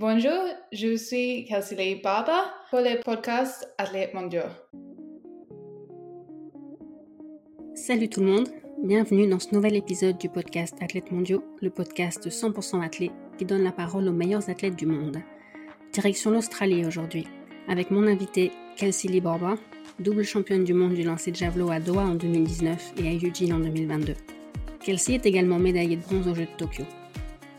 Bonjour, je suis Kelsey Barber pour le podcast Athlètes mondiaux. Salut tout le monde, bienvenue dans ce nouvel épisode du podcast Athlètes mondiaux, le podcast 100% athlète qui donne la parole aux meilleurs athlètes du monde. Direction l'Australie aujourd'hui, avec mon invité Kelsey Lee Barber, double championne du monde du lancer de javelot à Doha en 2019 et à Eugene en 2022. Kelsey est également médaillée de bronze aux Jeux de Tokyo.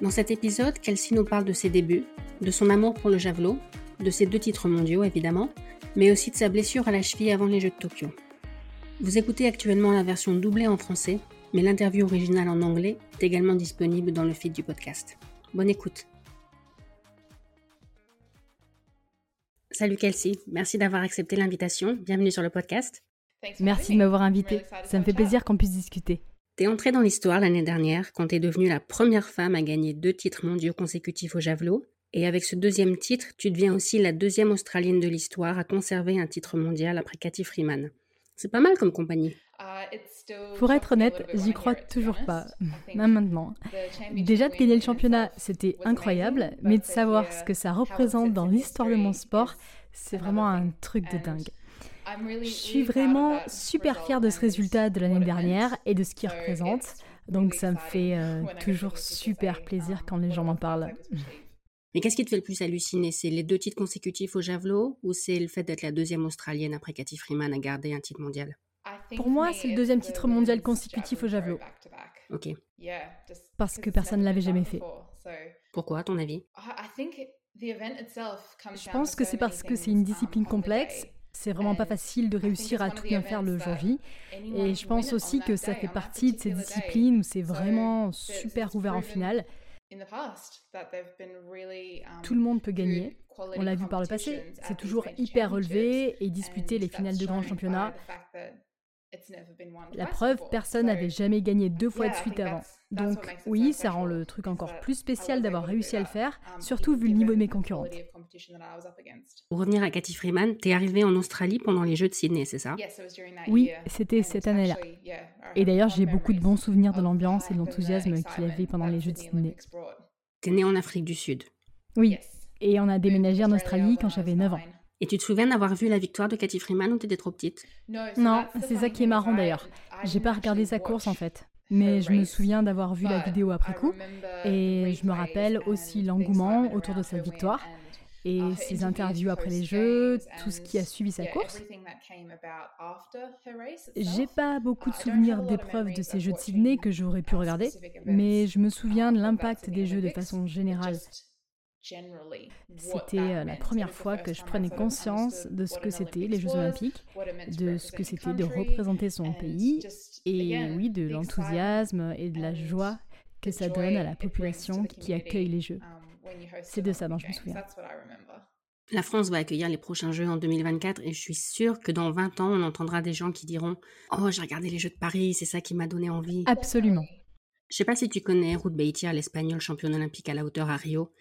Dans cet épisode, Kelsey nous parle de ses débuts, de son amour pour le javelot, de ses deux titres mondiaux évidemment, mais aussi de sa blessure à la cheville avant les Jeux de Tokyo. Vous écoutez actuellement la version doublée en français, mais l'interview originale en anglais est également disponible dans le feed du podcast. Bonne écoute. Salut Kelsey, merci d'avoir accepté l'invitation. Bienvenue sur le podcast. Merci de m'avoir invité. Ça me fait plaisir qu'on puisse discuter. T'es entrée dans l'histoire l'année dernière quand t'es devenue la première femme à gagner deux titres mondiaux consécutifs au javelot et avec ce deuxième titre, tu deviens aussi la deuxième Australienne de l'histoire à conserver un titre mondial après Cathy Freeman. C'est pas mal comme compagnie. Pour être honnête, j'y crois toujours pas, même maintenant. Déjà de gagner le championnat, c'était incroyable, mais de savoir ce que ça représente dans l'histoire de mon sport, c'est vraiment un truc de dingue. Je suis vraiment super fière de ce résultat de l'année dernière et de ce qu'il représente, donc ça me fait euh, toujours super plaisir quand les gens m'en parlent. Mais qu'est-ce qui te fait le plus halluciner? C'est les deux titres consécutifs au javelot ou c'est le fait d'être la deuxième Australienne après Cathy Freeman à garder un titre mondial? Pour moi, c'est le deuxième titre mondial consécutif au javelot. Ok. Parce que personne ne l'avait jamais fait. Pourquoi, à ton avis? Je pense que c'est parce que c'est une discipline complexe. C'est vraiment pas facile de réussir à tout bien faire le jour J. Et je pense aussi que ça fait partie de ces disciplines où c'est vraiment super ouvert en finale. Tout le monde peut gagner. On l'a vu par le passé. C'est toujours hyper relevé et disputer les finales de grands championnats. La preuve, personne n'avait jamais gagné deux fois de suite avant. Donc oui, ça rend le truc encore plus spécial d'avoir réussi à le faire, um, surtout vu le niveau de mes concurrentes. Pour revenir à Cathy Freeman, t'es arrivée en Australie pendant les Jeux de Sydney, c'est ça? Oui, c'était cette année-là. Et d'ailleurs, j'ai beaucoup de bons souvenirs de l'ambiance et de l'enthousiasme qu'il y avait pendant les Jeux de Sydney. T'es née en Afrique du Sud Oui, et on a déménagé en Australie quand j'avais 9 ans. Et tu te souviens d'avoir vu la victoire de Cathy Freeman ou t'étais trop petite? Non, c'est ça qui est marrant d'ailleurs. J'ai pas regardé sa course en fait. Mais je me souviens d'avoir vu la vidéo après coup et je me rappelle aussi l'engouement autour de sa victoire et ses interviews après les Jeux, tout ce qui a suivi sa course. J'ai pas beaucoup de souvenirs d'épreuves de ces Jeux de Sydney que j'aurais pu regarder, mais je me souviens de l'impact des Jeux de façon générale. C'était euh, la première fois que je prenais conscience de ce que c'était les Jeux olympiques, de ce que c'était de représenter son pays, et oui, de l'enthousiasme et de la joie que ça donne à la population qui accueille les Jeux. Um, C'est de ça dont je me souviens. La France va accueillir les prochains Jeux en 2024 et je suis sûre que dans 20 ans, on entendra des gens qui diront Oh, j'ai regardé les Jeux de Paris, c'est ça qui m'a donné envie. Absolument. Je sais pas si tu connais Ruth Beitier, l'Espagnole championne olympique à la hauteur à Rio.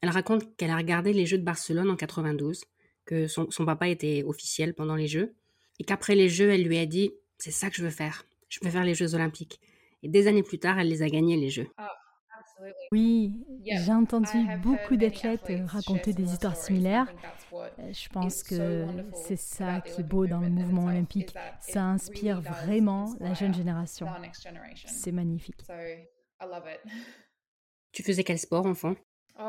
Elle raconte qu'elle a regardé les Jeux de Barcelone en 92, que son, papa était officiel pendant les Jeux, et qu'après les Jeux, elle lui a dit C'est ça que je veux faire, je veux faire les Jeux olympiques. Et des années plus tard, elle les a gagnés, les Jeux. Ah, oui, j'ai entendu beaucoup d'athlètes raconter des histoires similaires. Euh, je pense que c'est ça qui est beau dans le mouvement olympique. Ça inspire vraiment la jeune génération. C'est magnifique. Tu faisais quel sport, enfant? Oh,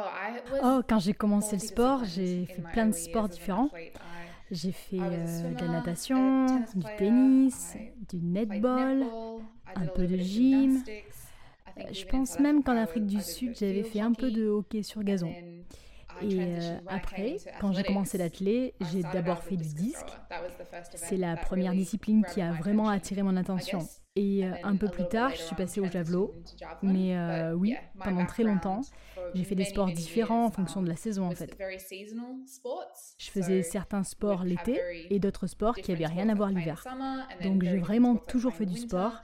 oh, quand j'ai commencé le sport, j'ai fait plein de sports différents. J'ai fait euh, de la natation, du tennis, du netball, un peu de gym. Euh, je pense même qu'en Afrique du Sud, j'avais fait un peu de hockey sur gazon. Et euh, après, quand j'ai commencé l'athlé, j'ai d'abord fait du disque. C'est la première discipline qui a vraiment attiré mon attention. Et euh, un peu plus tard, je suis passée au javelot. Mais euh, oui, pendant très longtemps, j'ai fait des sports différents en fonction de la saison en fait. Je faisais certains sports l'été et d'autres sports qui n'avaient rien à voir l'hiver. Donc j'ai vraiment toujours fait du sport.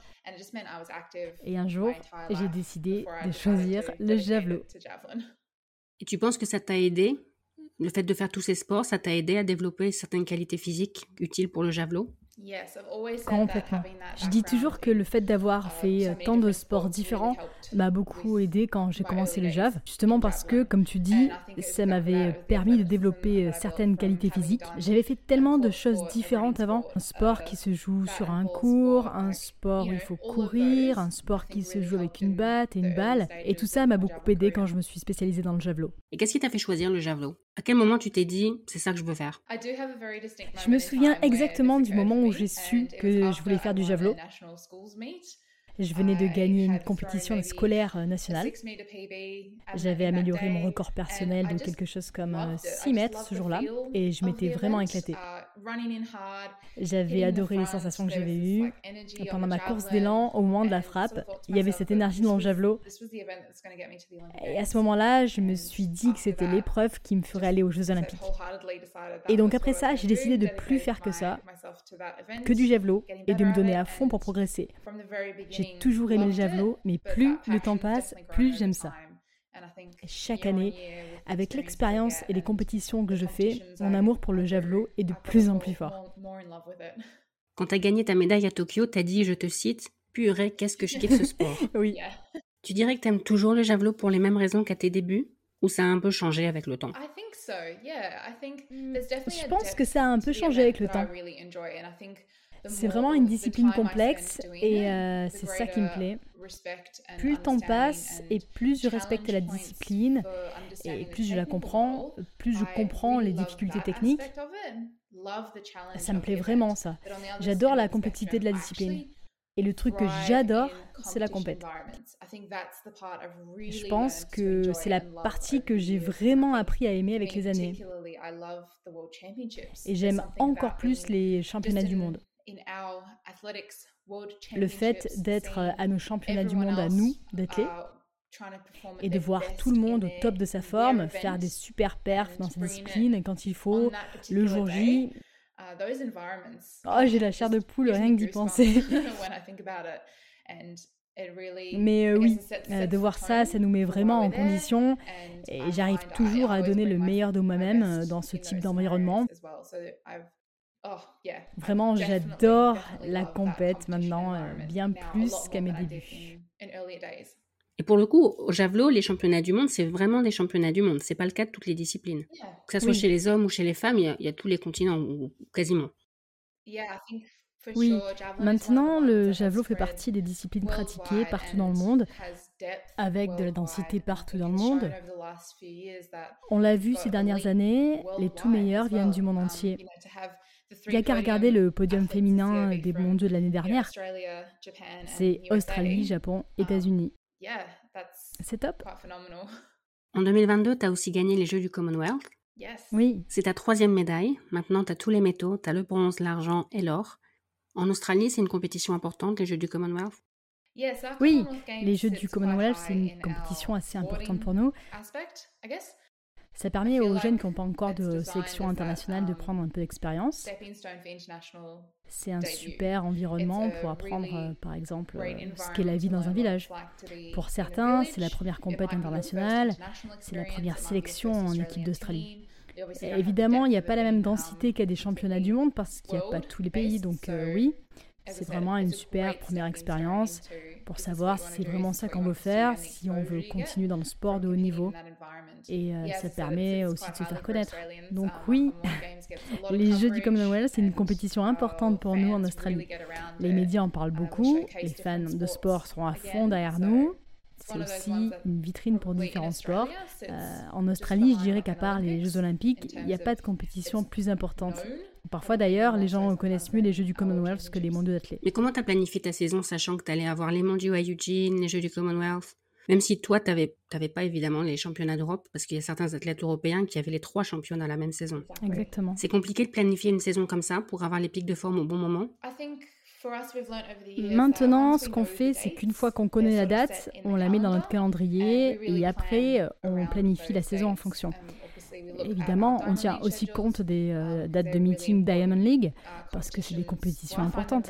Et un jour, j'ai décidé de choisir le javelot. Et tu penses que ça t'a aidé Le fait de faire tous ces sports, ça t'a aidé à développer certaines qualités physiques utiles pour le javelot? Complètement. Je dis toujours que le fait d'avoir fait euh, tant de sports différents m'a beaucoup aidé quand j'ai commencé le JAV, justement parce que, comme tu dis, ça m'avait permis de développer euh, certaines qualités physiques. J'avais fait tellement de choses différentes avant. Un sport qui se joue sur un cours, un sport où il faut courir, un sport qui se joue avec une batte et une balle. Et tout ça m'a beaucoup aidé quand je me suis spécialisée dans le javelot. Et qu'est-ce qui t'a fait choisir le javelot? À quel moment tu t'es dit, c'est ça que je veux faire? Je me souviens exactement du moment où j'ai su que je voulais faire du javelot. Je venais de gagner une compétition scolaire euh, nationale. J'avais amélioré mon record personnel de quelque chose comme 6 euh, mètres ce jour-là et je m'étais vraiment éclatée. J'avais adoré les sensations que j'avais eues. Pendant ma course d'élan, au moment de la frappe, il y avait cette énergie dans le javelot. Et à ce moment-là, je me suis dit que c'était l'épreuve qui me ferait aller aux Jeux Olympiques. Et donc après ça, j'ai décidé de plus faire que ça, que du javelot, et de me donner à fond pour progresser. J'ai toujours aimé le javelot, mais plus le temps passe, plus j'aime ça. chaque année, avec l'expérience et les compétitions que je fais, mon amour pour le javelot est de plus en plus fort. Quand tu as gagné ta médaille à Tokyo, tu as dit, je te cite, Purée, qu'est-ce que je kiffe ce sport. oui. Tu dirais que tu aimes toujours le javelot pour les mêmes raisons qu'à tes débuts ou ça a un peu changé avec le temps? Je pense que ça a un peu changé avec le temps. C'est vraiment une discipline complexe et euh, c'est ça qui me plaît. Plus le temps passe et plus je respecte la discipline et plus je la comprends, plus je comprends les difficultés techniques. Ça me plaît vraiment ça. J'adore la complexité de la discipline. Et le truc que j'adore, c'est la compète. Je pense que c'est la partie que j'ai vraiment appris à aimer avec les années. Et j'aime encore plus les championnats du monde. Le fait d'être euh, à nos championnats du monde à nous, d'athlètes, et de voir tout le monde au top de sa forme, faire des super perfs dans sa discipline quand il faut, le jour J. Uh, oh, j'ai la chair de poule rien que d'y penser. Mais euh, oui, euh, de voir ça, ça nous met vraiment en condition et j'arrive toujours à donner le meilleur de moi-même dans ce type d'environnement. Oh, Vraiment, j'adore la compète maintenant, euh, bien plus qu'à mes débuts. Et pour le coup, au javelot, les championnats du monde, c'est vraiment des championnats du monde. C'est pas le cas de toutes les disciplines. Que ce soit chez les hommes ou chez les femmes, il y, a, tous les continents, ou quasiment. Oui, maintenant, le javelot fait partie des disciplines pratiquées partout dans le monde, avec de la densité partout dans le monde. On l'a vu ces dernières années, les tout meilleurs viennent du monde um, entier. Il n'y a qu'à regarder le podium féminin des mondiaux de l'année dernière. C'est Australie, Japon, um, États-Unis. C'est top. En 2022, tu as aussi gagné les Jeux du Commonwealth. Oui. C'est ta troisième médaille. Maintenant, tu as tous les métaux. Tu as le bronze, l'argent et l'or. En Australie, c'est une compétition importante, les Jeux du Commonwealth Oui, les Jeux du Commonwealth, c'est une compétition assez importante pour nous. Ça permet aux jeunes qui n'ont pas encore de sélection internationale de um, prendre un peu d'expérience. C'est un super environnement pour apprendre, euh, par exemple, euh, ce qu'est la vie dans un village. Pour certains, c'est la première compétition internationale, c'est la première sélection en équipe d'Australie. Évidemment, il n'y a pas la même um, densité qu'à des championnats du monde parce qu'il n'y a pas tous les pays, donc euh, oui, c'est vraiment une super première expérience pour savoir si c'est vraiment ça qu'on veut faire, si on veut continuer dans le sport de haut niveau. Et euh, ça permet aussi de se faire connaître. Donc oui, les Jeux du Commonwealth, c'est une compétition importante pour nous en Australie. Les médias en parlent beaucoup, les fans de sport seront à fond derrière nous. C'est aussi une vitrine pour différents sports. Euh, en Australie, je dirais qu'à part les Jeux olympiques, il n'y a pas de compétition plus importante. Parfois d'ailleurs, les gens connaissent mieux les Jeux du Commonwealth que les mondiaux d'athlètes. Mais comment tu as planifié ta saison sachant que tu allais avoir les mondiaux à Eugene, les Jeux du Commonwealth? Même si toi, tu n'avais pas évidemment les championnats d'Europe, parce qu'il y a certains athlètes européens qui avaient les trois championnats la même saison. Exactement. C'est compliqué de planifier une saison comme ça pour avoir les pics de forme au bon moment? Maintenant, ce qu'on fait, c'est qu'une fois qu'on connaît la date, on la met dans notre calendrier et après, on planifie la saison en fonction. Évidemment, on tient aussi compte des euh, dates de meeting Diamond League parce que c'est des compétitions importantes.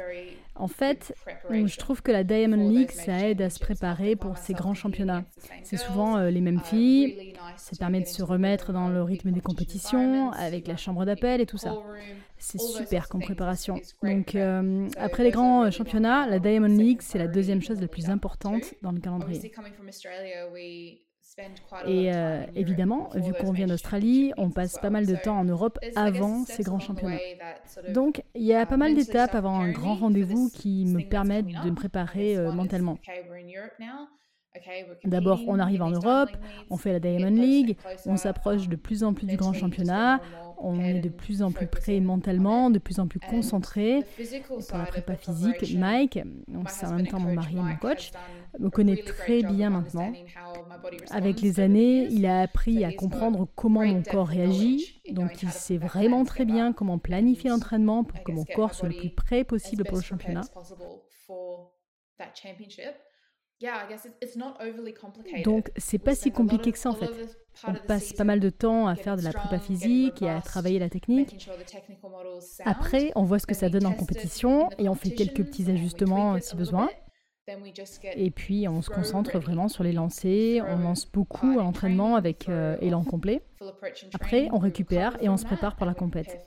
En fait, je trouve que la Diamond League, ça aide à se préparer pour ces grands championnats. C'est souvent euh, les mêmes filles, ça permet de se remettre dans le rythme des compétitions, avec la chambre d'appel et tout ça. C'est super comme préparation. Donc, euh, après les grands championnats, la Diamond League, c'est la deuxième chose la plus importante dans le calendrier. Et euh, évidemment, vu qu'on vient d'Australie, on passe pas mal de temps en Europe avant ces grands championnats. Donc, il y a pas mal d'étapes avant un grand rendez-vous qui me permettent de me préparer euh, mentalement. D'abord, on arrive en Europe, on fait la Diamond League, on s'approche de plus en plus du grand championnat, on est de plus en plus prêt mentalement, de plus en plus concentré. pour la prépa physique, Mike, c'est en même temps mon mari et mon coach, me connaît très bien maintenant. Avec les années, il a appris à comprendre comment mon corps réagit, donc il sait vraiment très bien comment planifier l'entraînement pour que mon corps soit le plus prêt possible pour le championnat. Donc, c'est pas si compliqué que ça en fait. On passe pas mal de temps à faire de la prépa physique et à travailler la technique. Après, on voit ce que ça donne en compétition et on fait quelques petits ajustements si besoin. Et puis, on se concentre vraiment sur les lancers. On lance beaucoup à l'entraînement avec euh, élan complet. Après, on récupère et on se prépare pour la compète.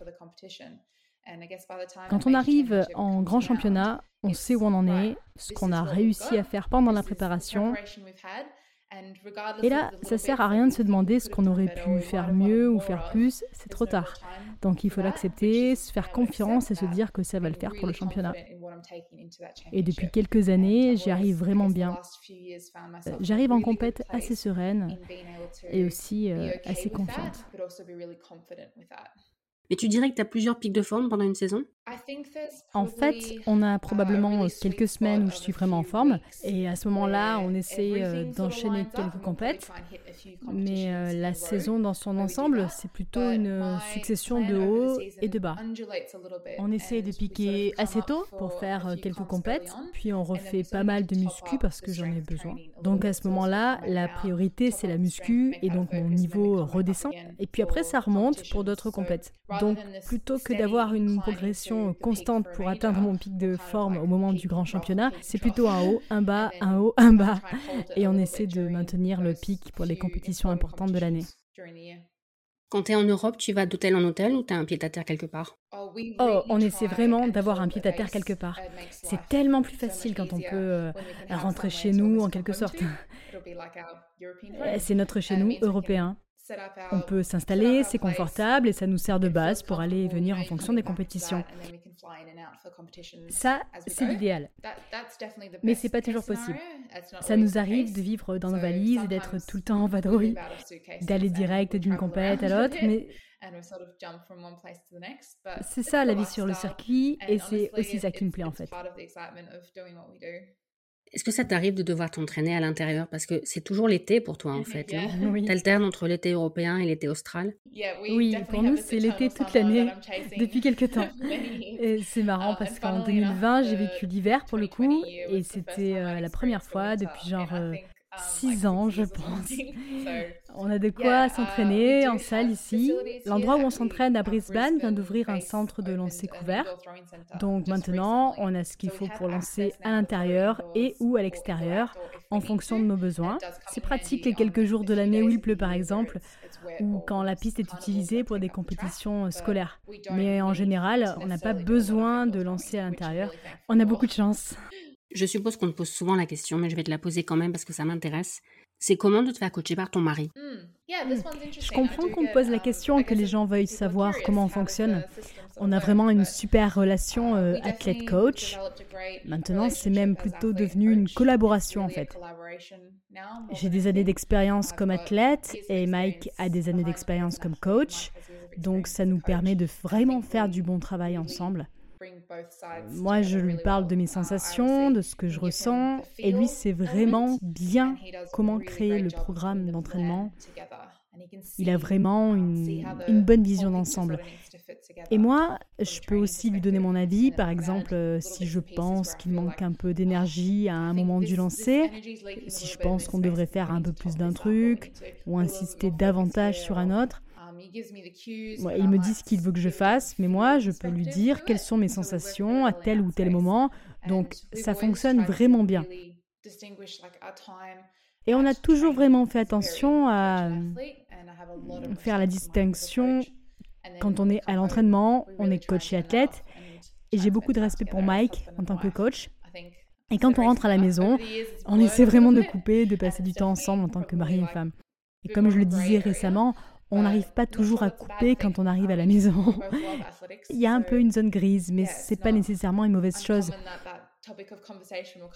Quand on arrive en grand championnat, on sait où on en est, ce qu'on a réussi à faire pendant la préparation. Et là, ça sert à rien de se demander ce qu'on aurait pu faire mieux ou faire plus, c'est trop tard. Donc il faut l'accepter, se faire confiance et se dire que ça va le faire pour le championnat. Et depuis quelques années, j'y arrive vraiment bien. J'arrive en compète assez sereine et aussi euh, assez confiante. Mais tu dirais que tu as plusieurs pics de forme pendant une saison? En fait, on a probablement quelques semaines où je suis vraiment en forme. Et à ce moment-là, on essaie euh, d'enchaîner quelques compètes. Mais euh, la saison dans son ensemble, c'est plutôt une succession de hauts et de bas. On essaie de piquer assez tôt pour faire euh, quelques compètes. Puis on refait pas mal de muscu parce que j'en ai besoin. Donc à ce moment-là, la priorité, c'est la muscu. Et donc mon niveau redescend. Et puis après, ça remonte pour d'autres compètes. Donc, plutôt que d'avoir une progression constante pour atteindre mon pic de forme au moment du grand championnat, c'est plutôt un haut, un bas, un haut, un bas. Et on essaie de maintenir le pic pour les compétitions importantes de l'année. Quand tu es en Europe, tu vas d'hôtel en hôtel ou tu as un pied-à-terre quelque part? Oh, on essaie vraiment d'avoir un pied-à-terre quelque part. C'est tellement plus facile quand on peut euh, rentrer chez nous en quelque sorte. C'est notre chez nous européen. On peut s'installer, c'est confortable et ça nous sert de base pour aller et venir en fonction des compétitions. Ça, c'est l'idéal. Mais c'est pas toujours possible. Ça nous arrive de vivre dans nos valises et d'être tout le temps en vadrouille, d'aller direct d'une compète à l'autre, mais c'est ça la vie sur le circuit et c'est aussi ça qui me plaît en fait. Est-ce que ça t'arrive de devoir t'entraîner à l'intérieur? Parce que c'est toujours l'été pour toi, en fait. Oui. T'alternes entre l'été européen et l'été austral? Oui, pour nous, c'est l'été toute l'année, depuis quelques temps. Et c'est marrant um, parce qu'en 2020, j'ai vécu l'hiver pour le coup, et c'était euh, la première fois depuis genre euh, six ans, je pense. On a de quoi s'entraîner en salle ici. L'endroit où on s'entraîne à Brisbane vient d'ouvrir un centre de lancer couvert. Donc maintenant, on a ce qu'il faut pour lancer à l'intérieur et ou à l'extérieur en fonction de nos besoins. C'est pratique les quelques jours de l'année où il pleut par exemple ou quand la piste est utilisée pour des compétitions scolaires. Mais en général, on n'a pas besoin de lancer à l'intérieur. On a beaucoup de chance. Je suppose qu'on te pose souvent la question, mais je vais te la poser quand même parce que ça m'intéresse. C'est comment de te faire coacher par ton mari? Hmm. Je comprends qu'on me pose la question, que les gens veuillent savoir comment on fonctionne. On a vraiment une super relation uh, euh, athlète-coach. Maintenant, c'est même plutôt devenu une collaboration en fait. J'ai des années d'expérience comme athlète et Mike a des années d'expérience comme coach. Donc ça nous permet de vraiment faire du bon travail ensemble. Moi, je lui parle de mes sensations, de ce que je ressens, et lui sait vraiment bien comment créer le programme d'entraînement. Il a vraiment une, une bonne vision d'ensemble. Et moi, je peux aussi lui donner mon avis, par exemple, euh, si je pense qu'il manque un peu d'énergie à un moment du lancer, si je pense qu'on devrait faire un peu plus d'un truc ou insister davantage sur un autre. Il me dit ce qu'il veut que je fasse, mais moi, je peux lui dire quelles sont mes sensations à tel ou tel moment. Donc, ça fonctionne vraiment bien. Et on a toujours vraiment fait attention à faire la distinction quand on est à l'entraînement, on est coach et athlète. Et j'ai beaucoup de respect pour Mike en tant que coach. Et quand on rentre à la maison, on essaie vraiment de couper, de passer du temps ensemble en tant que mari et femme. Et comme je le disais récemment, on n'arrive pas toujours à couper quand on arrive à la maison. Il y a un peu une zone grise, mais c'est pas nécessairement une mauvaise chose.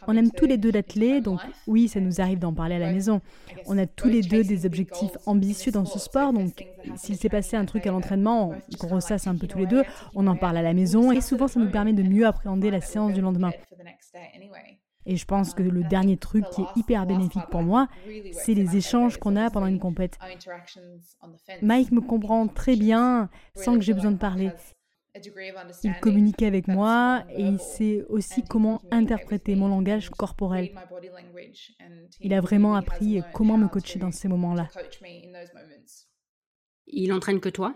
On aime tous les deux l'athlète, donc oui, ça nous arrive d'en parler à la maison. On a tous les deux des objectifs ambitieux dans ce sport, donc s'il s'est passé un truc à l'entraînement, qu'on ressasse un peu tous les deux, on en parle à la maison et souvent ça nous permet de mieux appréhender la séance du lendemain. Et je pense que le dernier truc qui est hyper bénéfique pour moi, c'est les échanges qu'on a pendant une compète. Mike me comprend très bien sans que j'ai besoin de parler. Il communiquait avec moi et il sait aussi comment interpréter mon langage corporel. Il a vraiment appris comment me coacher dans ces moments-là. Il entraîne que toi?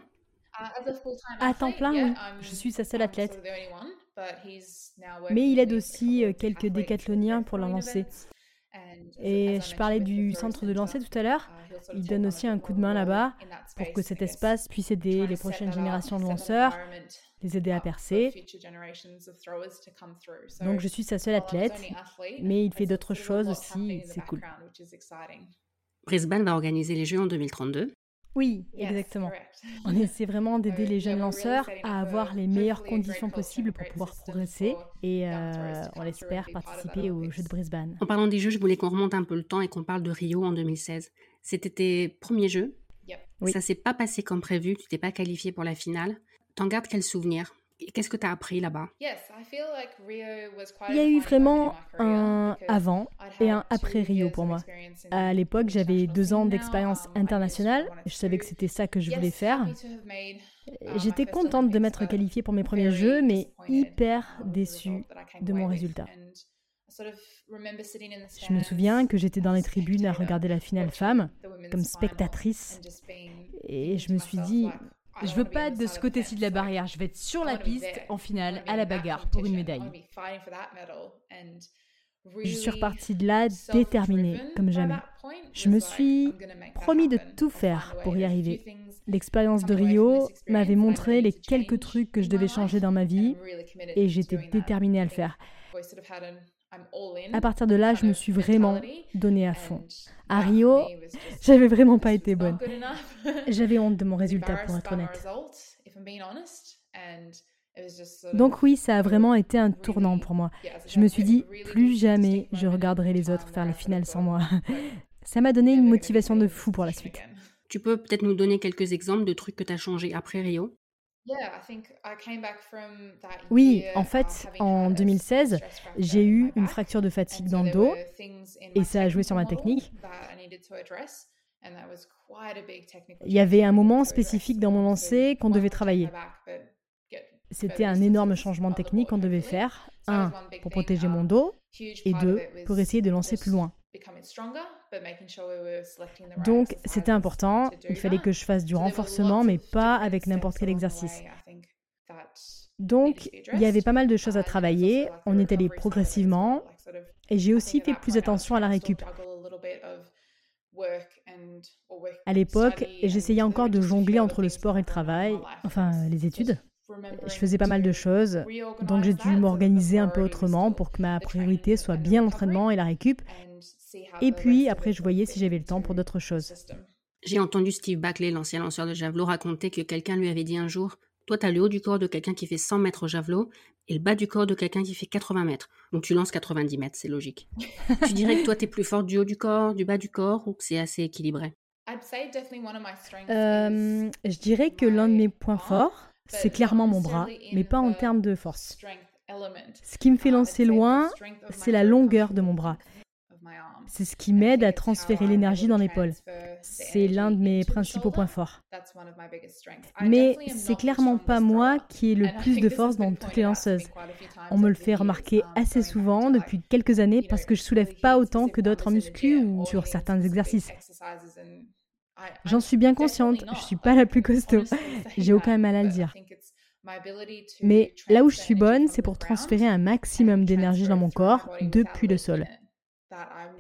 À temps plein, oui. Je suis sa seule athlète. Mais il aide aussi euh, quelques décathloniens pour leur lancer. Et je parlais du centre de lancer tout à l'heure. Uh, il donne aussi un coup de main là-bas pour que cet espace puisse aider les prochaines générations de lanceurs, les aider à percer. Donc je suis sa seule athlète, mais il fait d'autres choses aussi, c'est cool. Brisbane va organiser les Jeux en 2032. Oui, exactement. On essaie vraiment d'aider les jeunes lanceurs à avoir les meilleures conditions possibles pour pouvoir progresser et euh, on espère participer aux Jeux de Brisbane. En parlant des Jeux, je voulais qu'on remonte un peu le temps et qu'on parle de Rio en 2016. C'était tes premiers Jeux. Oui. Ça s'est pas passé comme prévu, tu t'es pas qualifié pour la finale. T'en gardes quel souvenir? Qu'est-ce que tu as appris là-bas? Il y a eu vraiment un avant et un après Rio pour moi. À l'époque, j'avais deux ans d'expérience internationale. Je savais que c'était ça que je voulais faire. Um, j'étais contente de m'être qualifiée pour mes premiers jeux, mais hyper déçue de mon résultat. Je me souviens que j'étais dans les tribunes à regarder la finale femme comme spectatrice et je me suis dit, je veux pas être de ce côté-ci de la barrière. Je vais être sur la piste en finale à la bagarre pour une médaille. Je suis repartie de là déterminée comme jamais. Je me suis promis de tout faire pour y arriver. L'expérience de Rio m'avait montré les quelques trucs que je devais changer dans ma vie et j'étais déterminée à le faire. À partir de là, je me suis vraiment donnée à fond. À Rio, j'avais vraiment pas été bonne. J'avais honte de mon résultat, pour être honnête. Donc oui, ça a vraiment été un tournant pour moi. Je me suis dit, plus jamais je regarderai les autres faire la finale sans moi. Ça m'a donné une motivation de fou pour la suite. Tu peux peut-être nous donner quelques exemples de trucs que tu as changé après Rio? Oui, en fait, en 2016, j'ai eu une fracture de fatigue dans le dos et ça a joué sur ma technique. Il y avait un moment spécifique dans mon lancer qu'on devait travailler. C'était un énorme changement de technique qu'on devait faire. Un, pour protéger mon um, dos et deux, pour essayer de lancer plus loin. Donc c'était important, il fallait que je fasse du renforcement, mais pas avec n'importe quel exercice. Donc il y avait pas mal de choses à travailler, on est allé progressivement, et j'ai aussi fait plus attention à la récup. À l'époque, j'essayais encore de jongler entre le sport et le travail, enfin les études. Je faisais pas mal de choses, donc j'ai dû m'organiser un peu autrement pour que ma priorité soit bien l'entraînement et la récup. Et puis après, je voyais si j'avais le temps pour d'autres choses. J'ai entendu Steve Backley, l'ancien lanceur de javelot, raconter que quelqu'un lui avait dit un jour Toi, tu as le haut du corps de quelqu'un qui fait 100 mètres au javelot et le bas du corps de quelqu'un qui fait 80 mètres. Donc tu lances 90 mètres, c'est logique. tu dirais que toi, tu es plus fort du haut du corps, du bas du corps ou que c'est assez équilibré? Euh, Je dirais que l'un de mes points forts, c'est clairement mon bras, mais pas en termes de force. Ce qui me fait lancer loin, c'est la longueur de mon bras. C'est ce qui m'aide à transférer l'énergie dans l'épaule. C'est l'un de mes principaux points forts. Mais c'est clairement pas moi qui ai le plus de force dans toutes les lanceuses. On me le fait remarquer assez souvent depuis quelques années parce que je soulève pas autant que d'autres en muscu ou sur certains exercices. J'en suis bien consciente, je suis pas la plus costaud. J'ai aucun mal à le dire. Mais là où je suis bonne, c'est pour transférer un maximum d'énergie dans mon corps depuis le sol.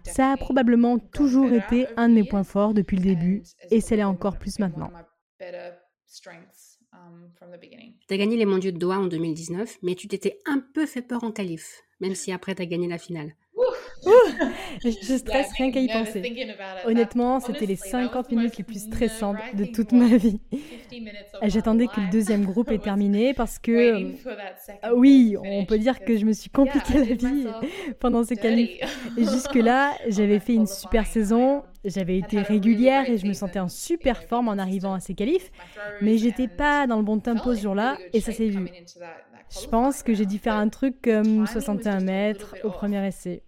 Ça a probablement toujours été un de mes points forts depuis le début et c'est l'est encore plus maintenant. Tu as gagné les mondiaux de Doha en 2019, mais tu t'étais un peu fait peur en qualif, même si après tu as gagné la finale je stresse rien qu'à y penser. Honnêtement, c'était les 50 minutes les plus stressantes de toute ma vie. J'attendais que le deuxième groupe ait terminé parce que, ah oui, on peut dire que je me suis compliqué la vie pendant ces qualifs. Jusque-là, j'avais fait une super saison, j'avais été régulière et je me sentais en super forme en arrivant à ces qualifs, mais j'étais pas dans le bon tempo ce jour-là et ça s'est vu. Je pense que j'ai dû faire un truc comme 61 mètres au premier essai.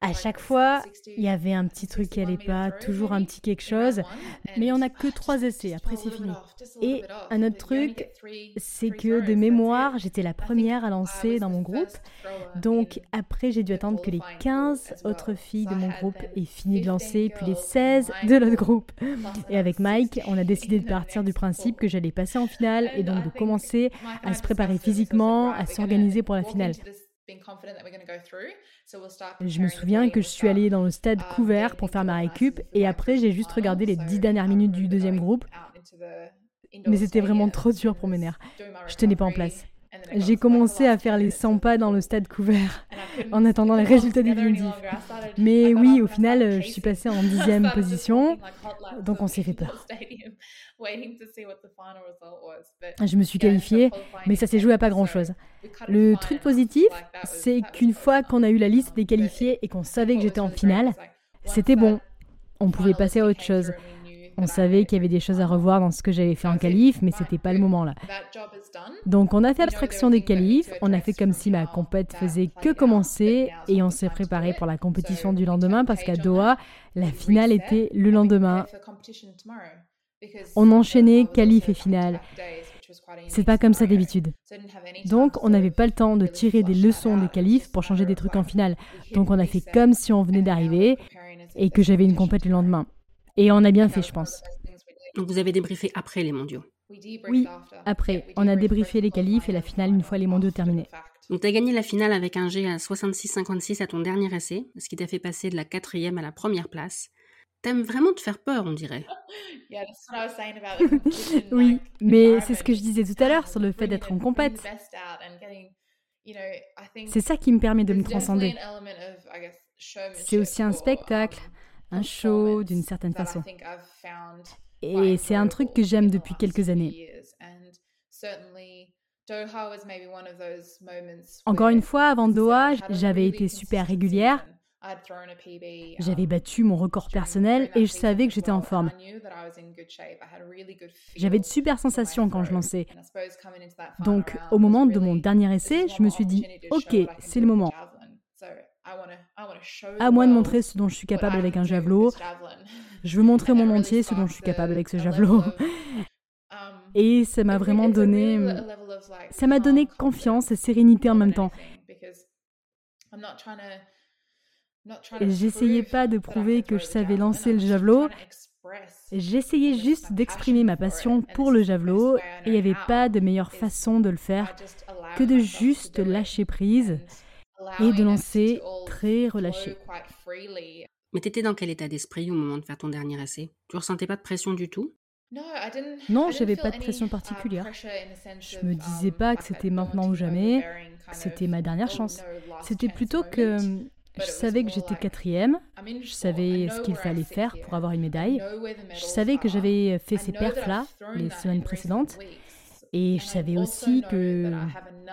À chaque fois, il y avait un petit truc qui allait pas, toujours un petit quelque chose, mais on n'a que trois essais, après c'est fini. Et un autre truc, c'est que de mémoire, j'étais la première à lancer dans mon groupe, donc après j'ai dû attendre que les 15 autres filles de mon groupe aient fini de lancer, puis les 16 de l'autre groupe. Et avec Mike, on a décidé de partir du principe que j'allais passer en finale et donc de commencer à se préparer physiquement, à s'organiser pour la finale. Je me souviens que je suis allée dans le stade um, couvert pour faire ma récup et après j'ai juste regardé les dix dernières minutes du deuxième groupe. Mais c'était vraiment trop dur pour mes nerfs. Je tenais pas en place. J'ai commencé à faire les 100 pas dans le stade couvert en attendant les résultats définitifs. Mais oui, au final, je suis passée en dixième position, donc on s'est fait peur. Je me suis qualifiée, mais ça s'est joué à pas grand-chose. Le truc positif, c'est qu'une fois qu'on a eu la liste des qualifiés et qu'on savait que j'étais en finale, c'était bon. On pouvait passer à autre chose. On savait qu'il y avait des choses à revoir dans ce que j'avais fait en qualif, mais c'était pas le moment là. Donc on a fait abstraction des qualifs, on a fait comme si ma compète faisait que commencer et on s'est préparé pour la compétition du lendemain parce qu'à Doha, la finale était le lendemain. On enchaînait qualif et finale. C'est pas comme ça d'habitude. Donc, on n'avait pas le temps de tirer des leçons des qualifs pour changer des trucs en finale. Donc, on a fait comme si on venait d'arriver et que j'avais une compète le lendemain. Et on a bien fait, je pense. Donc, vous avez débriefé après les mondiaux Oui, après. On a débriefé les qualifs et la finale une fois les mondiaux terminés. Donc, tu as gagné la finale avec un G à 66-56 à ton dernier essai, ce qui t'a fait passer de la quatrième à la première place. T'aimes vraiment te faire peur, on dirait. oui, mais c'est ce que je disais tout à l'heure sur le fait d'être en compète. C'est ça qui me permet de me transcender. C'est aussi un spectacle, un show d'une certaine façon. Et c'est un truc que j'aime depuis quelques années. Encore une fois, avant Doha, j'avais été super régulière j'avais battu mon record personnel et je savais que j'étais en forme. J'avais de super sensations quand je lançais. Donc, au moment de mon dernier essai, je me suis dit, OK, c'est le moment. À moi de montrer ce dont je suis capable avec un javelot. Je veux montrer mon entier ce dont je suis capable avec ce javelot. Et ça m'a vraiment donné... Ça m'a donné confiance et sérénité en même temps. J'essayais pas de prouver que je savais lancer le javelot. J'essayais juste d'exprimer ma passion pour le javelot et il n'y avait pas de meilleure façon de le faire que de juste lâcher prise et de lancer très relâché. Mais t'étais dans quel état d'esprit au moment de faire ton dernier essai? Tu ressentais pas de pression du tout? Non, j'avais pas de pression particulière. Je me disais pas que c'était maintenant ou jamais, que c'était ma dernière chance. C'était plutôt que je savais que j'étais quatrième, je savais ce qu'il fallait faire pour avoir une médaille, je savais que j'avais fait ces perfs-là les semaines précédentes, et je savais aussi que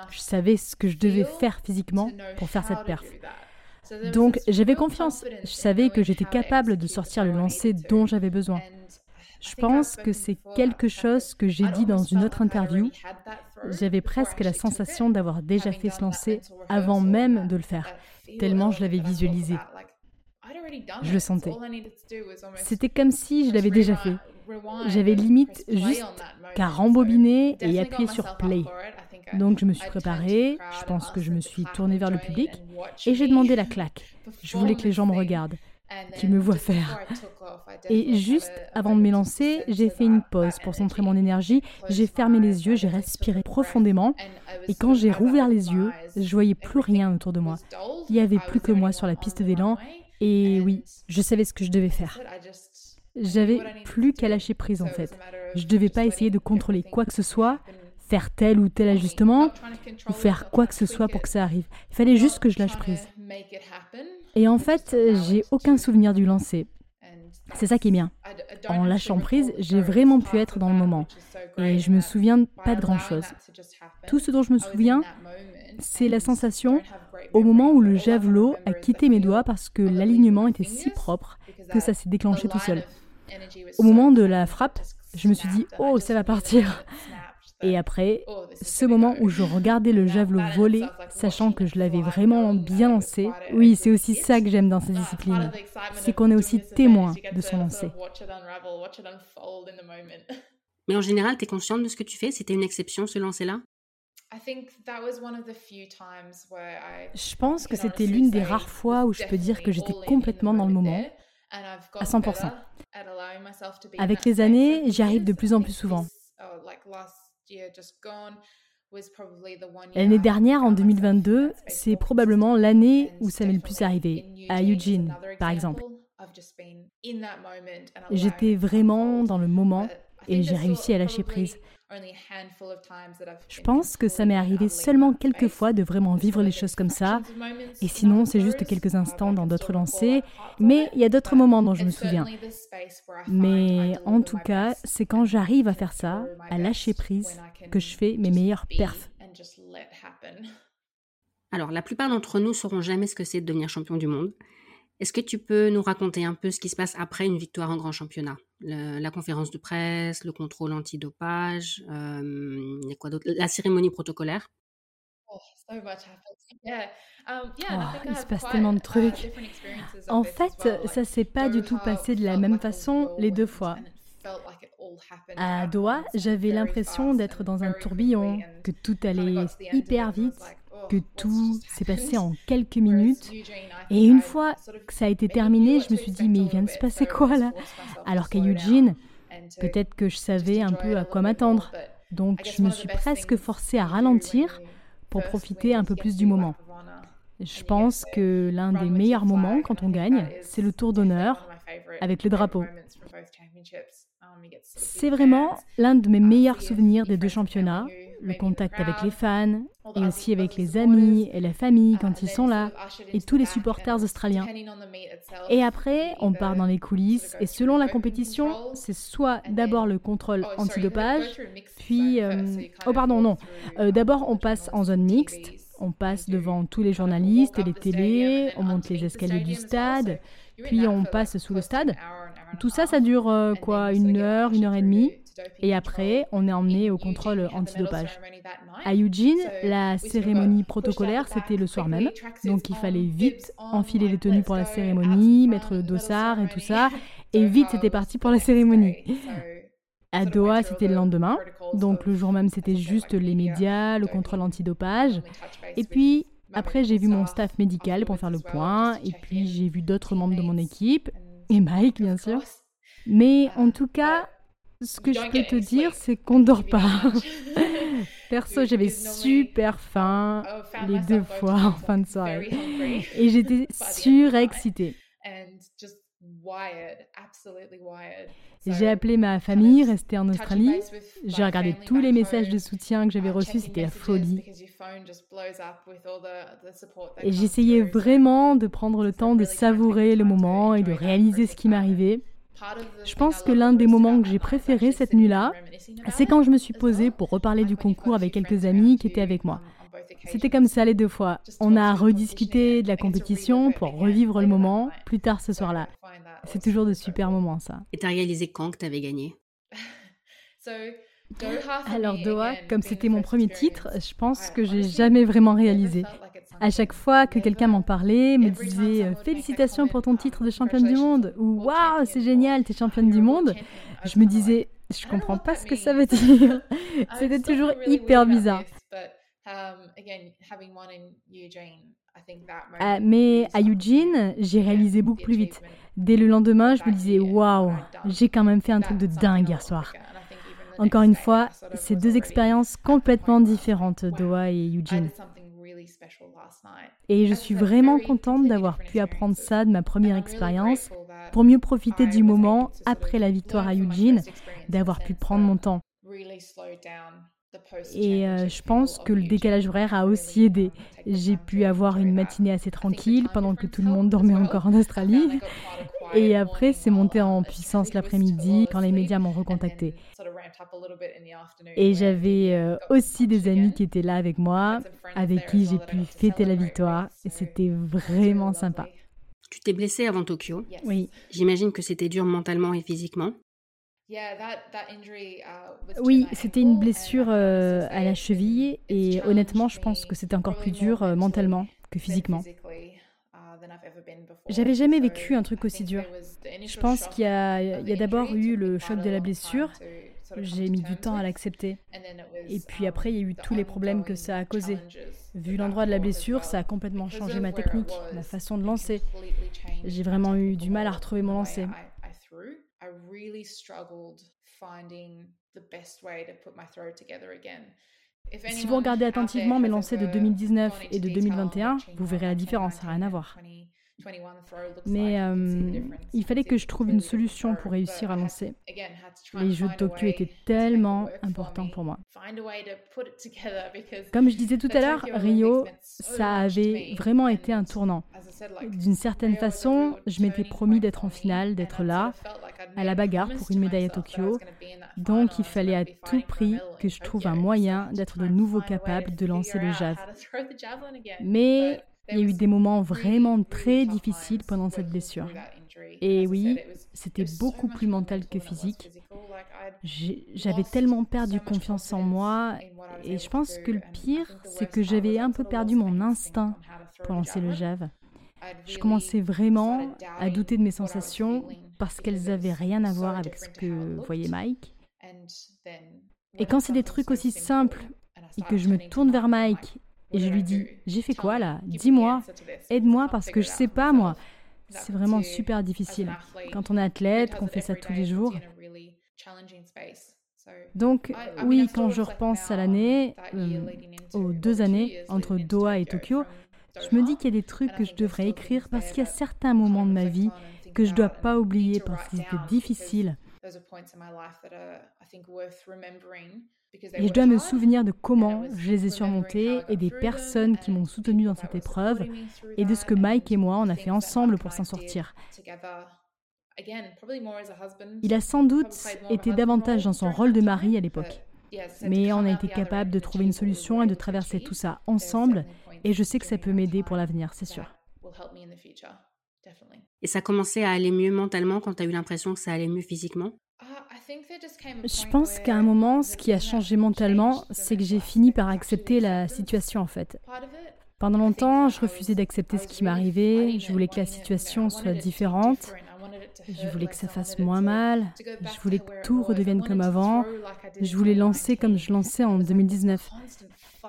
je savais ce que je devais faire physiquement pour faire cette perf. Donc j'avais confiance, je savais que j'étais capable de sortir le lancer dont j'avais besoin. Je pense que c'est quelque chose que j'ai dit dans une autre interview. J'avais presque la sensation d'avoir déjà fait ce lancer avant même de le faire tellement je l'avais visualisé. Je le sentais. C'était comme si je l'avais déjà fait. J'avais limite juste qu'à rembobiner et appuyer sur play. Donc je me suis préparée, je pense que je me suis tournée vers le public et j'ai demandé la claque. Je voulais que les gens me regardent. qui me voit faire. Et juste avant de m'élancer, j'ai fait une pause pour centrer mon énergie. J'ai fermé les yeux, j'ai respiré profondément. Et quand j'ai rouvert les yeux, je voyais plus rien autour de moi. Il n'y avait plus que moi sur la piste d'élan. Et oui, je savais ce que je devais faire. J'avais plus qu'à lâcher prise en fait. Je ne devais pas essayer de contrôler quoi que ce soit, faire tel ou tel ajustement, ou faire quoi que ce soit pour que ça arrive. Il fallait juste que je lâche prise. Et en fait, j'ai aucun souvenir du lancer. C'est ça qui est bien. En lâchant prise, j'ai vraiment pu être dans le moment. Et je me souviens pas de grand-chose. Tout ce dont je me souviens, c'est la sensation au moment où le javelot a quitté mes doigts parce que l'alignement était si propre que ça s'est déclenché tout seul. Au moment de la frappe, je me suis dit, oh, ça va partir. Et après, ce moment où je regardais le javelot voler, sachant que je l'avais vraiment bien lancé, oui, c'est aussi ça que j'aime dans cette discipline. C'est qu'on est aussi témoin de son lancer. Mais en général, tu es consciente de ce que tu fais? C'était une exception ce lancer-là? Je pense que c'était l'une des rares fois où je peux dire que j'étais complètement dans le moment, à 100%. Avec les années, j'y arrive de plus en plus souvent. L'année dernière, en 2022, c'est probablement l'année où ça m'est le plus arrivé, à Eugene, par exemple. J'étais vraiment dans le moment et j'ai réussi à lâcher prise. Je pense que ça m'est arrivé seulement quelques fois de vraiment vivre les choses comme ça, et sinon c'est juste quelques instants dans d'autres lancers, mais il y a d'autres moments dont je me souviens. Mais en tout cas, c'est quand j'arrive à faire ça, à lâcher prise, que je fais mes meilleurs perfs. Alors, la plupart d'entre nous sauront jamais ce que c'est de devenir champion du monde. Est-ce que tu peux nous raconter un peu ce qui se passe après une victoire en grand championnat? La conférence de presse, le contrôle antidopage, euh, quoi d'autre? La cérémonie protocolaire? Oh, um, oh, il se passe tellement de trucs. En fait, ça s'est pas du tout passé de la même façon les deux fois. À Doha, j'avais l'impression d'être dans un tourbillon, que tout allait hyper vite, que tout s'est passé en quelques minutes. Et une fois que ça a été terminé, je me suis dit, mais il vient de se passer quoi là Alors qu'à Eugene, peut-être que je savais un peu à quoi m'attendre. Donc je me suis presque forcée à ralentir pour profiter un peu plus du moment. Je pense que l'un des meilleurs moments quand on gagne, c'est le tour d'honneur avec le drapeau. C'est vraiment l'un de mes meilleurs souvenirs des deux championnats, le contact avec les fans et aussi avec les amis et la famille quand ils sont là et tous les supporters australiens. Et après, on part dans les coulisses et selon la compétition, c'est soit d'abord le contrôle antidopage, puis... Euh, oh pardon, non. Euh, d'abord, on passe en zone mixte, on passe devant tous les journalistes et les télés, on monte les escaliers du stade, puis on passe sous le stade. Tout ça, ça dure euh, quoi Une heure, une heure et demie et après, on est emmené au contrôle antidopage. À Eugene, la cérémonie protocolaire, c'était le soir même. Donc il fallait vite enfiler les tenues pour la cérémonie, mettre le dossard et tout ça. Et vite, c'était parti pour la cérémonie. À Doha, c'était le lendemain. Donc le jour même, c'était juste les médias, le contrôle antidopage. Et puis, après, j'ai vu mon staff médical pour faire le point. Et puis, j'ai vu d'autres membres de mon équipe. Et Mike, bien sûr. Mais en tout cas, ce que je peux te dire, c'est qu'on ne dort pas. Perso, j'avais super faim oh, les deux fois en fin de soirée. Et j'étais surexcitée. J'ai appelé ma famille, restée en Australie. J'ai regardé tous les messages de soutien que j'avais reçus, c'était la folie. Et j'essayais vraiment de prendre le temps de savourer le moment et de réaliser ce qui m'arrivait. Je pense que l'un des moments que j'ai préféré cette nuit-là, c'est quand je me suis posée pour reparler du concours avec quelques amis qui étaient avec moi. C'était comme ça les deux fois. On a rediscuté de la compétition pour revivre le moment plus tard ce soir-là. C'est toujours de super moments, ça. Et t'as réalisé quand que t'avais gagné? Alors Doha, comme c'était mon premier titre, je pense que j'ai jamais vraiment réalisé. À chaque fois que quelqu'un m'en parlait, me disait euh, félicitations pour ton titre de championne du monde ou waouh c'est génial t'es championne du monde, je me disais je comprends pas ce que ça veut dire. C'était toujours hyper bizarre. Ah, mais à Eugene, j'ai réalisé beaucoup plus vite. Dès le lendemain, je me disais waouh, j'ai quand même fait un truc de dingue hier soir. Encore une fois, c'est deux expériences complètement différentes, Doha et Eugene. Et je suis vraiment contente d'avoir pu apprendre ça de ma première expérience pour mieux profiter du moment après la victoire à Eugene, d'avoir pu prendre mon temps. Et euh, je pense que le décalage horaire a aussi aidé. J'ai pu avoir une matinée assez tranquille pendant que tout le monde dormait encore en Australie. Et après, c'est monté en puissance l'après-midi quand les médias m'ont recontacté. Et j'avais euh, aussi des amis qui étaient là avec moi, avec qui j'ai pu fêter la victoire. Et c'était vraiment sympa. Tu t'es blessée avant Tokyo. Oui. J'imagine que c'était dur mentalement et physiquement. Uh, oui, c'était une blessure euh, à la cheville et honnêtement, je pense que c'était encore plus dur euh, mentalement que physiquement. J'avais jamais vécu un truc aussi dur. Je pense qu'il y a, d'abord eu le choc de la blessure. J'ai mis du temps à l'accepter. Et puis après, il y a eu tous les problèmes que ça a causés. Vu l'endroit de la blessure, ça a complètement changé ma technique, ma façon de lancer. J'ai vraiment eu du mal à retrouver mon lancer. Si vous regardez attentivement mes lancers de 2019 et de 2021, vous verrez la différence, ça n'a rien à voir. Mais euh, il fallait que je trouve une solution pour réussir à lancer. Les Jeux de Tokyo étaient tellement importants pour moi. Comme je disais tout à l'heure, Rio, ça avait vraiment été un tournant. D'une certaine façon, je m'étais promis d'être en finale, d'être là, à la bagarre pour une médaille à Tokyo. Donc il fallait à tout prix que je trouve un moyen d'être de nouveau capable de lancer le jazz. Mais il y a eu des moments vraiment très difficiles pendant cette blessure. Et oui, c'était beaucoup plus mental que physique. J'avais tellement perdu confiance en moi et je pense que le pire, c'est que j'avais un peu perdu mon instinct pour lancer le jave. Je commençais vraiment à douter de mes sensations parce qu'elles n'avaient rien à voir avec ce que voyait Mike. Et quand c'est des trucs aussi simples et que je me tourne vers Mike et je lui dis, j'ai fait quoi là? Dis-moi, aide-moi parce que je sais pas moi. C'est vraiment super difficile. Quand on est athlète, qu'on fait ça tous les jours. Donc oui, quand je repense à l'année, euh, aux deux années entre Doha et Tokyo, je me dis qu'il y a des trucs que je devrais écrire parce qu'il y a certains moments de ma vie que je ne dois pas oublier parce qu'ils étaient difficiles. Et je dois me souvenir de comment je les ai surmontés et des personnes qui m'ont soutenu dans cette épreuve et de ce que Mike et moi on a fait ensemble pour s'en sortir. Il a sans doute été davantage dans son rôle de mari à l'époque. Mais on a été capable de trouver une solution et de traverser tout ça ensemble et je sais que ça peut m'aider pour l'avenir, c'est sûr. Et ça commençait à aller mieux mentalement quand tu as eu l'impression que ça allait mieux physiquement? Je pense qu'à un moment, ce qui a changé mentalement, c'est que j'ai fini par accepter la situation en fait. Pendant longtemps, je refusais d'accepter ce qui m'arrivait, je voulais que la situation soit différente, je voulais que ça fasse moins mal, je voulais que tout redevienne comme avant, je voulais lancer comme je lançais en 2019.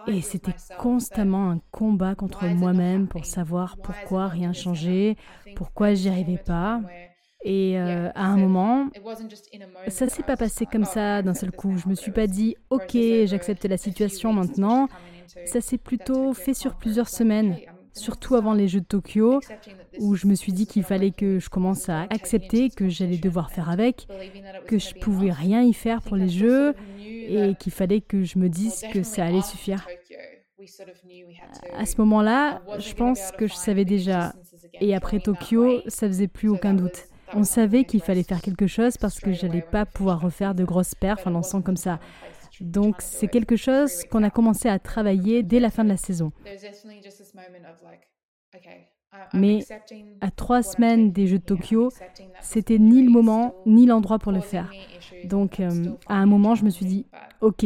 Et c'était constamment un combat contre moi-même pour savoir pourquoi rien changeait, pourquoi j'y arrivais pas. Et euh, à un moment, ça s'est pas passé comme ça d'un seul coup. Je me suis pas dit, ok, j'accepte la situation maintenant. Ça s'est plutôt fait sur plusieurs semaines, surtout avant les Jeux de Tokyo, où je me suis dit qu'il fallait que je commence à accepter que j'allais devoir faire avec, que je pouvais rien y faire pour les Jeux et qu'il fallait que je me dise que ça allait suffire. À ce moment-là, je pense que je savais déjà. Et après Tokyo, ça faisait plus aucun doute. On savait qu'il fallait faire quelque chose parce que je n'allais pas pouvoir refaire de grosses perfs en lançant comme ça. Donc c'est quelque chose qu'on a commencé à travailler dès la fin de la saison. Mais à trois semaines des Jeux de Tokyo, c'était ni le moment ni l'endroit pour le faire. Donc euh, à un moment, je me suis dit, ok,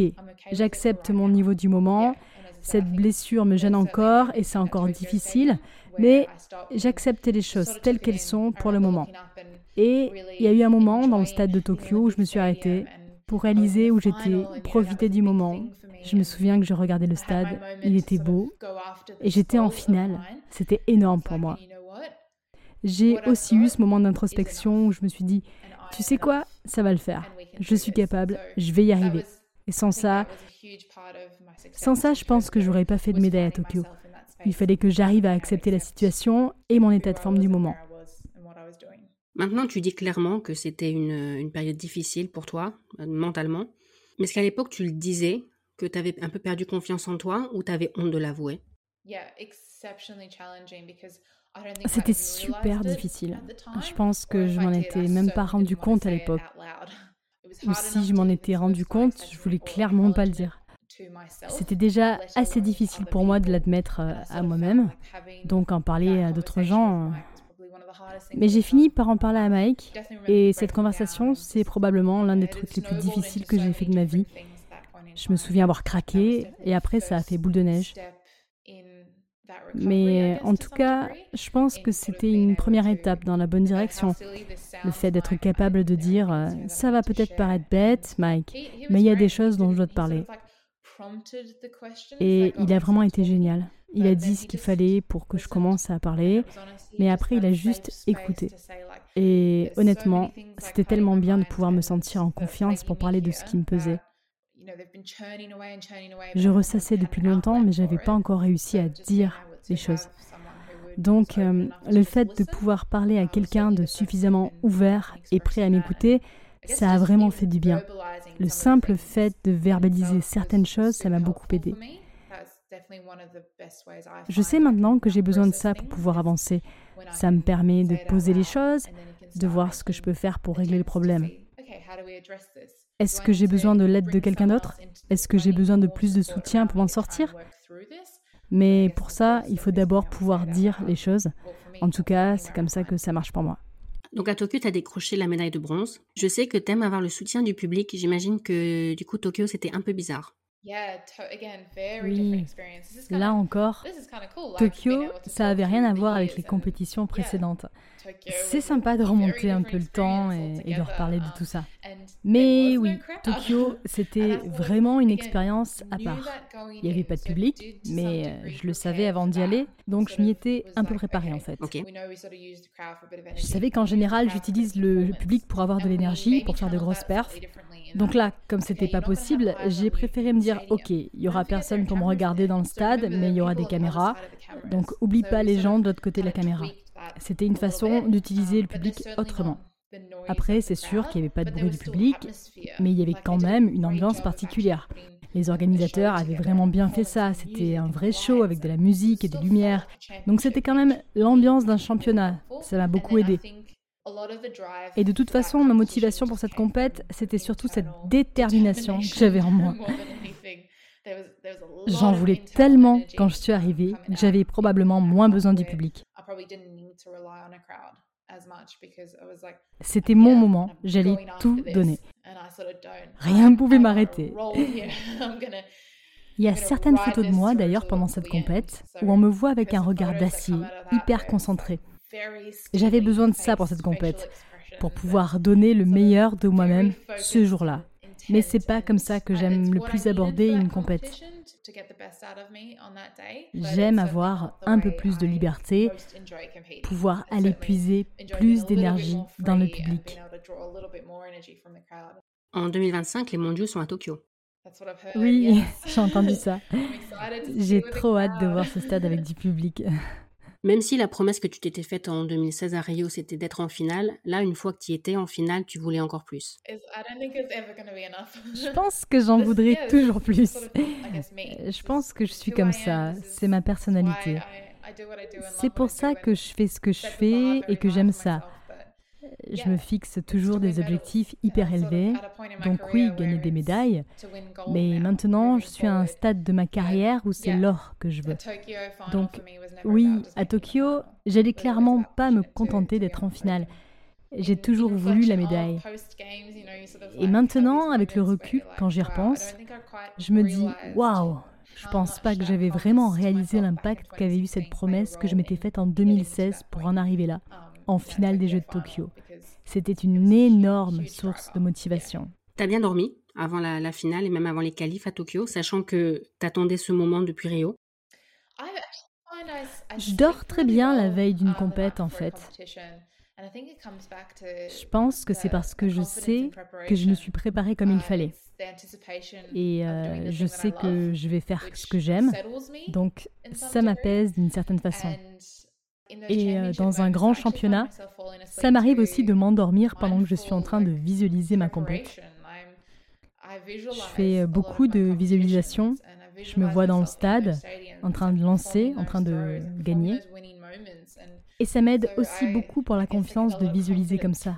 j'accepte mon niveau du moment, cette blessure me gêne encore et c'est encore difficile, mais j'accepte les choses telles qu'elles sont pour le moment. Et il y a eu un moment dans le stade de Tokyo où je me suis arrêtée pour réaliser où j'étais, profiter du moment. Je me souviens que je regardais le stade, il était beau, et j'étais en finale. C'était énorme pour moi. J'ai aussi eu ce moment d'introspection où je me suis dit, tu sais quoi, ça va le faire. Je suis capable, je vais y arriver. Et sans ça, sans ça, je pense que j'aurais pas fait de médaille à Tokyo. Il fallait que j'arrive à accepter la situation et mon état de forme du moment. Maintenant, tu dis clairement que c'était une, période difficile pour toi, euh, mentalement. Mais est-ce qu'à l'époque, tu le disais, que tu avais un peu perdu confiance en toi ou tu avais honte de l'avouer? C'était super difficile. Je pense que je m'en étais même pas rendu compte à l'époque. Ou si je m'en étais rendu compte, je voulais clairement pas le dire. C'était déjà assez difficile pour moi de l'admettre euh, à moi-même, donc en parler à d'autres gens, mais j'ai fini par en parler à Mike et cette conversation, c'est probablement l'un des trucs les plus difficiles que j'ai fait de ma vie. Je me souviens avoir craqué et après ça a fait boule de neige. Mais en tout cas, je pense que c'était une première étape dans la bonne direction. Le fait d'être capable de dire ⁇ ça va peut-être paraître bête, Mike, mais il y a des choses dont je dois te parler ⁇ Et il a vraiment été génial. Il a dit ce qu'il fallait pour que je commence à parler, mais après il a juste écouté. Et honnêtement, c'était tellement bien de pouvoir me sentir en confiance pour parler de ce qui me pesait. Je ressassais depuis longtemps, mais je n'avais pas encore réussi à dire les choses. Donc, euh, le fait de pouvoir parler à quelqu'un de suffisamment ouvert et prêt à m'écouter, ça a vraiment fait du bien. Le simple fait de verbaliser certaines choses, ça m'a beaucoup aidé. Je sais maintenant que j'ai besoin de ça pour pouvoir avancer. Ça me permet de poser les choses, de voir ce que je peux faire pour régler le problème. Est-ce que j'ai besoin de l'aide de quelqu'un d'autre? Est-ce que j'ai besoin de plus de soutien pour m'en sortir? Mais pour ça, il faut d'abord pouvoir dire les choses. En tout cas, c'est comme ça que ça marche pour moi. Donc à Tokyo, tu as décroché la médaille de bronze. Je sais que tu aimes avoir le soutien du public. J'imagine que du coup, Tokyo, c'était un peu bizarre. Oui. Là encore, Tokyo, ça avait rien à voir avec les compétitions précédentes. C'est sympa de remonter un peu le temps et, de reparler de tout ça. Mais oui, Tokyo, c'était vraiment une expérience à part. Il n'y avait pas de public, mais euh, je le savais avant d'y aller, donc je m'y étais un peu préparée en fait. Je savais qu'en général, j'utilise le public pour avoir de l'énergie, pour faire de grosses perfs. Donc là, comme c'était pas possible, j'ai préféré me dire ok, il y aura personne pour me regarder dans le stade, mais il y aura des caméras. Donc oublie pas les gens de l'autre côté de la caméra. C'était une façon d'utiliser le public autrement. Après, c'est sûr qu'il n'y avait pas de bruit du public, mais il y avait quand même une ambiance particulière. Les organisateurs avaient vraiment bien fait ça, c'était un vrai show avec de la musique et des lumières. Donc c'était quand même l'ambiance d'un championnat, ça m'a beaucoup aidé. Et de toute façon, ma motivation pour cette compète, c'était surtout cette détermination que j'avais en moi. J'en voulais tellement quand je suis arrivée que j'avais probablement moins besoin du public. C'était mon moment, j'allais tout donner. Rien ne pouvait m'arrêter. Il y a certaines photos de moi d'ailleurs pendant cette compète où on me voit avec un regard d'acier, hyper concentré. J'avais besoin de ça pour cette compète, pour pouvoir donner le meilleur de moi-même ce jour-là. Mais c'est pas comme ça que j'aime le plus aborder une compète. J'aime avoir un peu plus de liberté, pouvoir aller puiser plus d'énergie dans le public. En 2025, les mondiaux sont à Tokyo. Oui, j'ai entendu ça. J'ai trop hâte de voir ce stade avec du public. Même si la promesse que tu t'étais faite en 2016 à Rio, c'était d'être en finale, là, une fois que tu y étais en finale, tu voulais encore plus. Je pense que j'en voudrais toujours plus. Je pense que je suis comme ça. C'est ma personnalité. C'est pour ça que je fais ce que je fais et que j'aime ça je me fixe toujours des objectifs hyper élevés. Donc oui, gagner des médailles. Mais maintenant, je suis à un stade de ma carrière où c'est l'or que je veux. Donc oui, à Tokyo, j'allais clairement pas me contenter d'être en finale. J'ai toujours voulu la médaille. Et maintenant, avec le recul, quand j'y repense, je me dis, waouh, je pense pas que j'avais vraiment réalisé l'impact qu'avait eu cette promesse que je m'étais faite en 2016 pour en arriver là en finale des Jeux de Tokyo. C'était une énorme source de motivation. T'as bien dormi avant la, finale et même avant les qualifs à Tokyo, sachant que tu attendais ce moment depuis Rio Je dors très bien la veille d'une compète en fait. Je pense que c'est parce que je sais que je me suis préparée comme il fallait. Et euh, je sais que je vais faire ce que j'aime. Donc ça m'apaise d'une certaine façon. Et euh, dans un grand championnat, ça m'arrive aussi de m'endormir pendant que je suis en train de visualiser ma compétition. Je fais euh, beaucoup de visualisations. Je me vois dans le stade, en train de lancer, en train de gagner. Et ça m'aide aussi beaucoup pour la confiance de visualiser comme ça.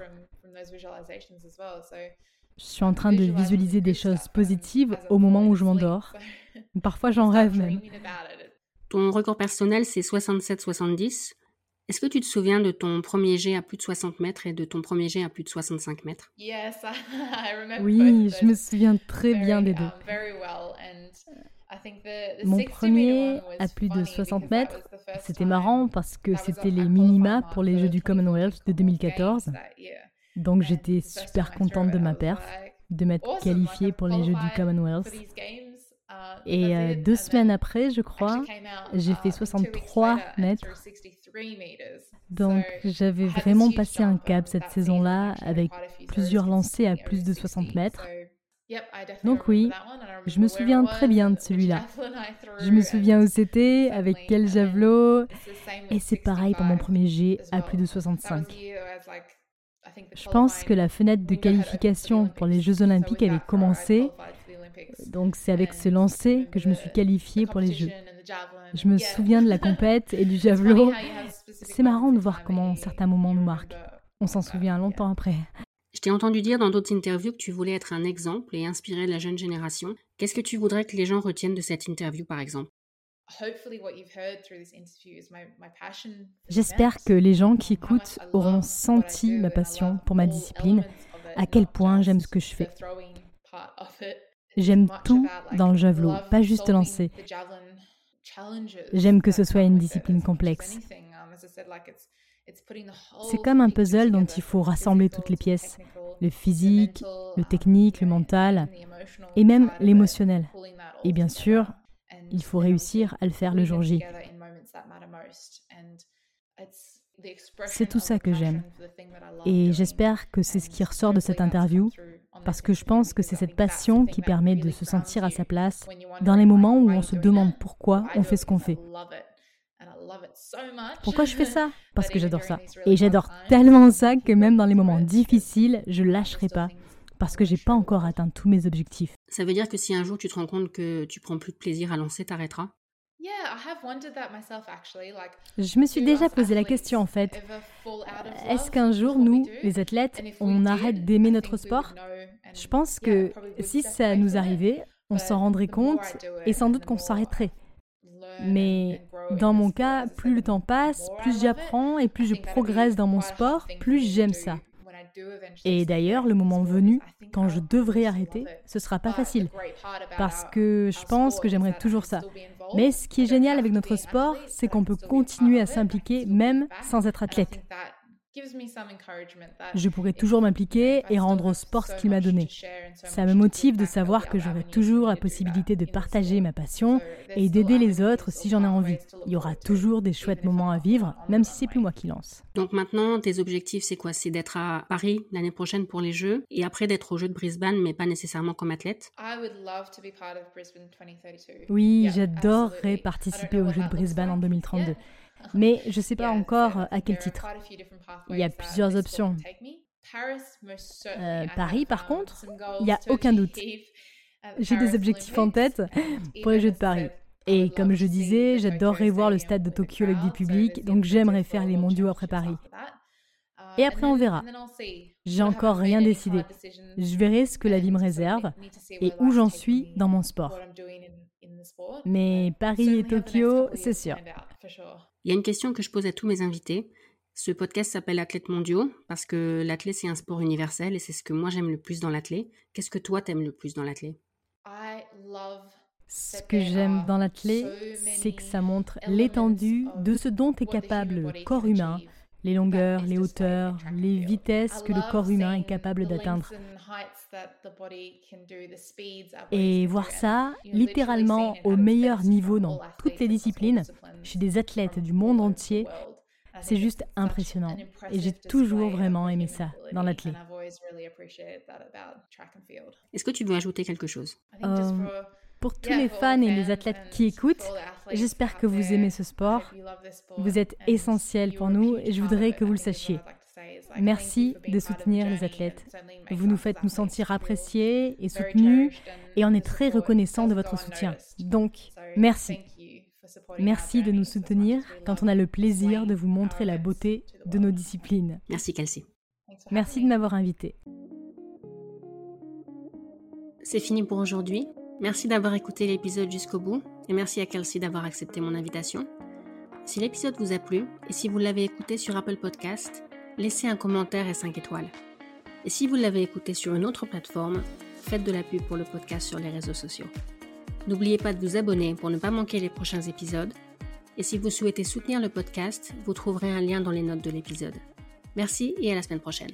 Je suis en train de visualiser des choses positives au moment où je m'endors. Parfois j'en rêve même. Ton record personnel, c'est 67-70. Est-ce que tu te souviens de ton premier jet à plus de 60 mètres et de ton premier jet à plus de 65 mètres? Oui, je me souviens très bien des deux. Mon premier à plus de 60 mètres, c'était marrant parce que c'était les minima pour les Jeux du Commonwealth de 2014. Donc j'étais super contente de ma perf, de m'être qualifiée pour les Jeux du Commonwealth. Et euh, deux semaines après, je crois, j'ai fait 63 mètres. Donc j'avais vraiment passé un cap cette saison-là avec plusieurs lancers à plus de 60 mètres. Donc oui, je me souviens très bien de celui-là. Je me souviens où c'était, avec quel javelot, et c'est pareil pour mon premier jet à plus de 65. Je pense que la fenêtre de qualification pour les Jeux olympiques avait commencé, donc c'est avec ce lancer que je me suis qualifiée pour les Jeux. Je me souviens de la compète et du javelot. C'est marrant de voir comment certains moments nous marquent. On s'en souvient longtemps après. Je t'ai entendu dire dans d'autres interviews que tu voulais être un exemple et inspirer la jeune génération. Qu'est-ce que tu voudrais que les gens retiennent de cette interview, par exemple? J'espère que les gens qui écoutent auront senti ma passion pour ma discipline, à quel point j'aime ce que je fais. J'aime tout dans le javelot, pas juste lancer. J'aime que ce soit une discipline complexe. C'est comme un puzzle dont il faut rassembler toutes les pièces, le physique, le technique, le mental et même l'émotionnel. Et bien sûr, il faut réussir à le faire le jour J. C'est tout ça que j'aime. Et j'espère que c'est ce qui ressort de cette interview, parce que je pense que c'est cette passion qui permet de se sentir à sa place dans les moments où on se demande pourquoi on fait ce qu'on fait. Pourquoi je fais ça? Parce que j'adore ça. Et j'adore tellement ça que même dans les moments difficiles, je lâcherai pas. Parce que j'ai pas encore atteint tous mes objectifs. Ça veut dire que si un jour tu te rends compte que tu prends plus de plaisir à lancer, t'arrêteras? Je me suis déjà posé la question en fait. Est-ce qu'un jour, nous, les athlètes, on arrête d'aimer notre sport? Je pense que si ça nous arrivait, on s'en rendrait compte et sans doute qu'on s'arrêterait. Mais dans mon cas, plus le temps passe, plus j'apprends et plus je progresse dans mon sport, plus j'aime ça. Et d'ailleurs, le moment venu, quand je devrais arrêter, ce sera pas facile. Parce que je pense que j'aimerais toujours ça. Mais ce qui est génial avec notre sport, c'est qu'on peut continuer à s'impliquer même sans être athlète. Je pourrais toujours m'impliquer et rendre au sport ce qu'il m'a donné. Ça me motive de savoir que j'aurai toujours la possibilité de partager ma passion et d'aider les autres si j'en ai envie. Il y aura toujours des chouettes moments à vivre, même si c'est plus moi qui lance. Donc maintenant, tes objectifs, c'est quoi? C'est d'être à Paris l'année prochaine pour les Jeux et après d'être aux Jeux de Brisbane, mais pas nécessairement comme athlète? Oui, j'adorerais participer aux Jeux de Brisbane en 2032 mais je ne sais pas encore à quel titre. Il y a plusieurs options. Euh, Paris, par contre, il n'y a aucun doute. J'ai des objectifs en tête pour les Jeux de Paris. Et comme je disais, j'adorerais voir le stade de Tokyo avec du public, donc j'aimerais faire les mondiaux après Paris. Et après, on verra. J'ai encore rien décidé. Je verrai ce que la vie me réserve et où j'en suis dans mon sport. Mais Paris et Tokyo, c'est sûr. Il y a une question que je pose à tous mes invités. Ce podcast s'appelle Athlète mondiaux parce que l'athlète c'est un sport universel et c'est ce que moi j'aime le plus dans l'athlète. Qu'est-ce que toi t'aimes le plus dans l'athlète? Ce que j'aime dans l'athlète, c'est que ça montre l'étendue de ce dont est capable le corps humain les longueurs, les hauteurs, les vitesses que le corps humain est capable d'atteindre. Et voir ça littéralement au meilleur niveau dans toutes les disciplines, chez des athlètes du monde entier, c'est juste impressionnant. Et j'ai toujours vraiment aimé ça dans l'athlète. Est-ce que tu veux ajouter quelque chose? Euh, Pour tous les fans et les athlètes qui écoutent, j'espère que vous aimez ce sport. Vous êtes essentiel pour nous et je voudrais que vous le sachiez. Merci de soutenir les athlètes. Vous nous faites nous sentir appréciés et soutenus et on est très reconnaissant de votre soutien. Donc, merci. Merci de nous soutenir quand on a le plaisir de vous montrer la beauté de nos disciplines. Merci Kelsey. Merci de m'avoir invité. C'est fini pour aujourd'hui. Merci d'avoir écouté l'épisode jusqu'au bout et merci à Kelsey d'avoir accepté mon invitation. Si l'épisode vous a plu et si vous l'avez écouté sur Apple Podcast, laissez un commentaire et 5 étoiles. Et si vous l'avez écouté sur une autre plateforme, faites de la pub pour le podcast sur les réseaux sociaux. N'oubliez pas de vous abonner pour ne pas manquer les prochains épisodes. Et si vous souhaitez soutenir le podcast, vous trouverez un lien dans les notes de l'épisode. Merci et à la semaine prochaine.